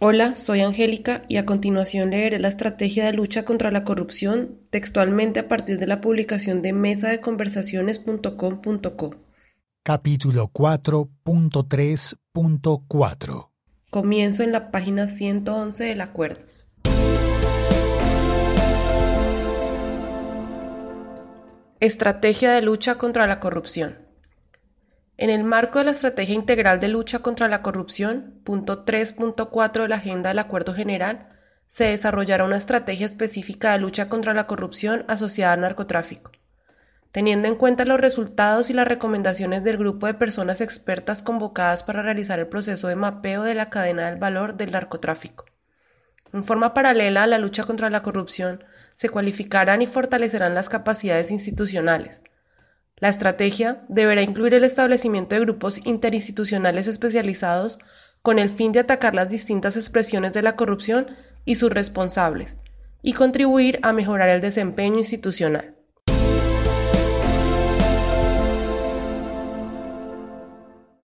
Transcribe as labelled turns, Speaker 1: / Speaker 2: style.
Speaker 1: Hola, soy Angélica y a continuación leeré la estrategia de lucha contra la corrupción textualmente a partir de la publicación de mesadeconversaciones.com.co.
Speaker 2: Capítulo 4.3.4
Speaker 1: Comienzo en la página 111 del acuerdo. Estrategia de lucha contra la corrupción. En el marco de la Estrategia Integral de Lucha contra la Corrupción, punto 3.4 de la Agenda del Acuerdo General, se desarrollará una estrategia específica de lucha contra la corrupción asociada al narcotráfico. Teniendo en cuenta los resultados y las recomendaciones del grupo de personas expertas convocadas para realizar el proceso de mapeo de la cadena del valor del narcotráfico. En forma paralela a la lucha contra la corrupción, se cualificarán y fortalecerán las capacidades institucionales. La estrategia deberá incluir el establecimiento de grupos interinstitucionales especializados con el fin de atacar las distintas expresiones de la corrupción y sus responsables, y contribuir a mejorar el desempeño institucional.